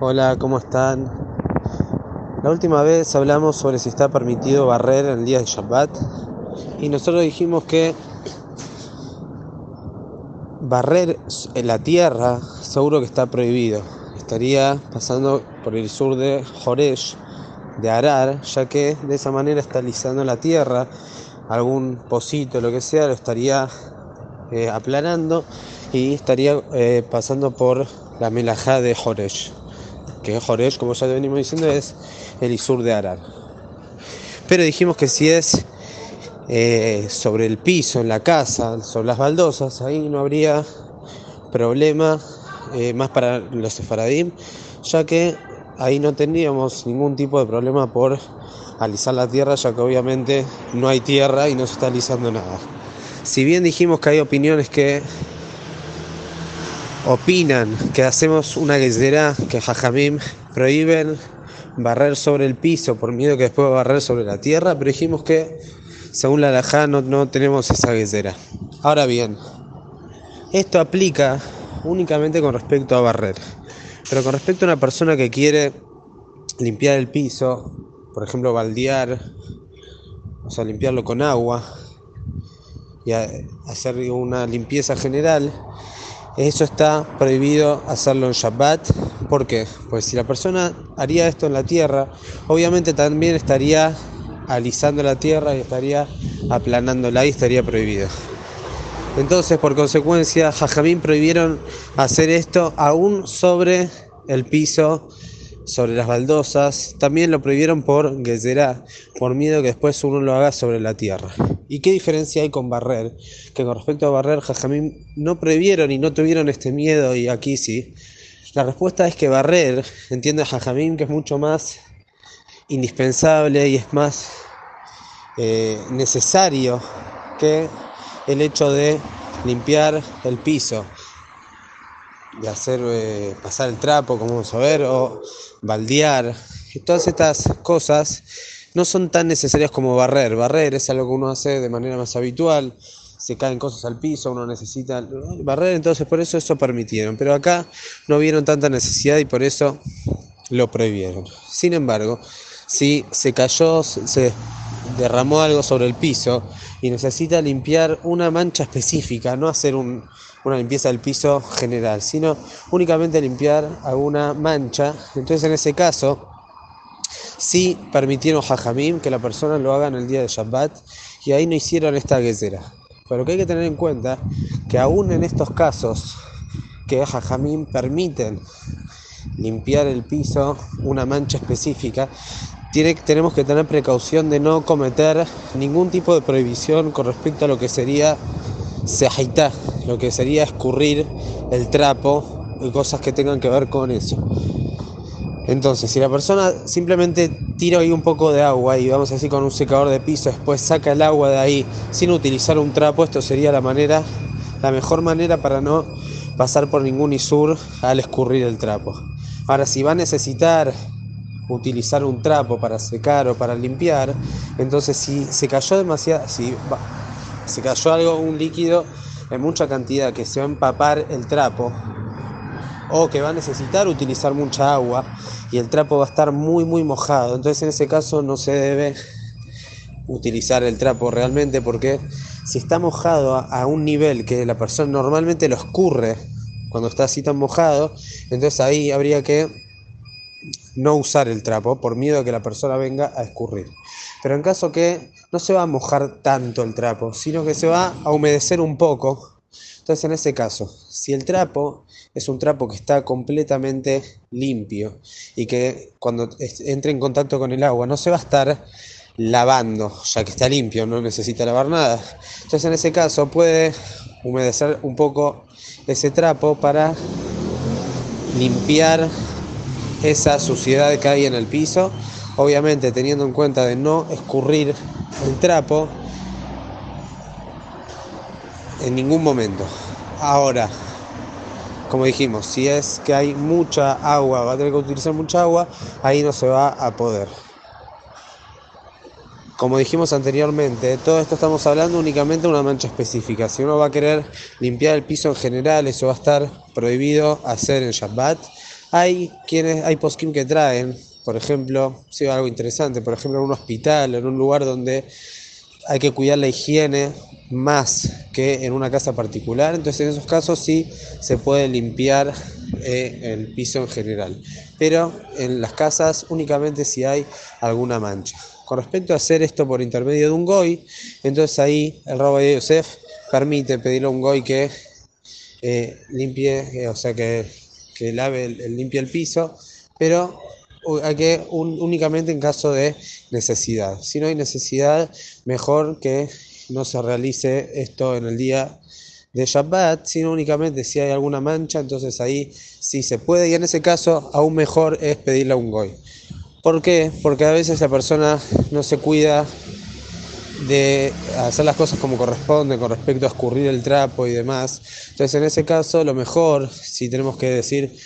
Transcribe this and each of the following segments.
Hola, ¿cómo están? La última vez hablamos sobre si está permitido barrer el día de Shabbat y nosotros dijimos que barrer en la tierra seguro que está prohibido. Estaría pasando por el sur de Joresh, de Arar, ya que de esa manera está alisando la tierra, algún pocito, lo que sea, lo estaría eh, aplanando y estaría eh, pasando por la melajá de Joresh que Joresh, como ya venimos diciendo, es el Isur de Arar. Pero dijimos que si es eh, sobre el piso, en la casa, sobre las baldosas, ahí no habría problema eh, más para los sefaradim, ya que ahí no tendríamos ningún tipo de problema por alisar la tierra, ya que obviamente no hay tierra y no se está alisando nada. Si bien dijimos que hay opiniones que opinan que hacemos una guisera que Jajamim prohíben barrer sobre el piso por miedo que después va a barrer sobre la tierra, pero dijimos que según la Lajá no, tenemos esa guisera. Ahora bien, esto aplica únicamente con respecto a barrer, pero con respecto a una persona que quiere limpiar el piso, por ejemplo, baldear, o sea, limpiarlo con agua y hacer una limpieza general, eso está prohibido hacerlo en Shabbat. ¿Por qué? Pues si la persona haría esto en la tierra, obviamente también estaría alisando la tierra y estaría aplanándola y estaría prohibido. Entonces, por consecuencia, Jajamín prohibieron hacer esto aún sobre el piso sobre las baldosas, también lo prohibieron por Gezerá, por miedo que después uno lo haga sobre la tierra. ¿Y qué diferencia hay con barrer? Que con respecto a barrer, Jajamín no prohibieron y no tuvieron este miedo y aquí sí. La respuesta es que barrer, entiende Jajamín, que es mucho más indispensable y es más eh, necesario que el hecho de limpiar el piso de hacer eh, pasar el trapo, como vamos a ver, o baldear. Todas estas cosas no son tan necesarias como barrer. Barrer es algo que uno hace de manera más habitual. Se caen cosas al piso, uno necesita barrer, entonces por eso eso permitieron. Pero acá no vieron tanta necesidad y por eso lo prohibieron. Sin embargo, si se cayó, se derramó algo sobre el piso y necesita limpiar una mancha específica, no hacer una limpieza del piso general, sino únicamente limpiar alguna mancha. Entonces en ese caso, sí permitieron Jajamim que la persona lo haga en el día de Shabbat y ahí no hicieron esta guesera. Pero que hay que tener en cuenta que aún en estos casos que Jajamim permiten limpiar el piso, una mancha específica, tenemos que tener precaución de no cometer ningún tipo de prohibición con respecto a lo que sería sejaitá, lo que sería escurrir el trapo y cosas que tengan que ver con eso. Entonces, si la persona simplemente tira ahí un poco de agua y vamos así con un secador de piso, después saca el agua de ahí sin utilizar un trapo, esto sería la manera, la mejor manera para no pasar por ningún isur al escurrir el trapo. Ahora, si va a necesitar utilizar un trapo para secar o para limpiar, entonces si se cayó demasiado, si se cayó algo, un líquido en mucha cantidad que se va a empapar el trapo o que va a necesitar utilizar mucha agua y el trapo va a estar muy muy mojado, entonces en ese caso no se debe utilizar el trapo realmente porque si está mojado a un nivel que la persona normalmente lo escurre cuando está así tan mojado, entonces ahí habría que no usar el trapo por miedo a que la persona venga a escurrir. Pero en caso que no se va a mojar tanto el trapo, sino que se va a humedecer un poco, entonces en ese caso, si el trapo es un trapo que está completamente limpio y que cuando entre en contacto con el agua no se va a estar lavando, ya que está limpio, no necesita lavar nada. Entonces en ese caso puede humedecer un poco ese trapo para limpiar esa suciedad que hay en el piso, obviamente teniendo en cuenta de no escurrir el trapo en ningún momento. Ahora, como dijimos, si es que hay mucha agua, va a tener que utilizar mucha agua, ahí no se va a poder. Como dijimos anteriormente, todo esto estamos hablando únicamente de una mancha específica. Si uno va a querer limpiar el piso en general, eso va a estar prohibido hacer en Shabbat Hay quienes, hay poskim que traen, por ejemplo, si algo interesante, por ejemplo, en un hospital, en un lugar donde hay que cuidar la higiene más que en una casa particular, entonces en esos casos sí se puede limpiar eh, el piso en general, pero en las casas únicamente si hay alguna mancha. Con respecto a hacer esto por intermedio de un GOI, entonces ahí el robo de Yosef permite pedirle a un GOI que eh, limpie, eh, o sea que, que lave, el, limpie el piso, pero hay que únicamente en caso de necesidad. Si no hay necesidad, mejor que no se realice esto en el día de Shabbat, sino únicamente si hay alguna mancha, entonces ahí sí se puede y en ese caso aún mejor es pedirle a un goy. ¿Por qué? Porque a veces la persona no se cuida de hacer las cosas como corresponde con respecto a escurrir el trapo y demás. Entonces en ese caso lo mejor, si tenemos que decir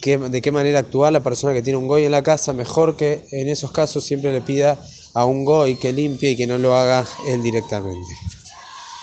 de qué manera actuar la persona que tiene un goy en la casa, mejor que en esos casos siempre le pida a un goy que limpie y que no lo haga él directamente.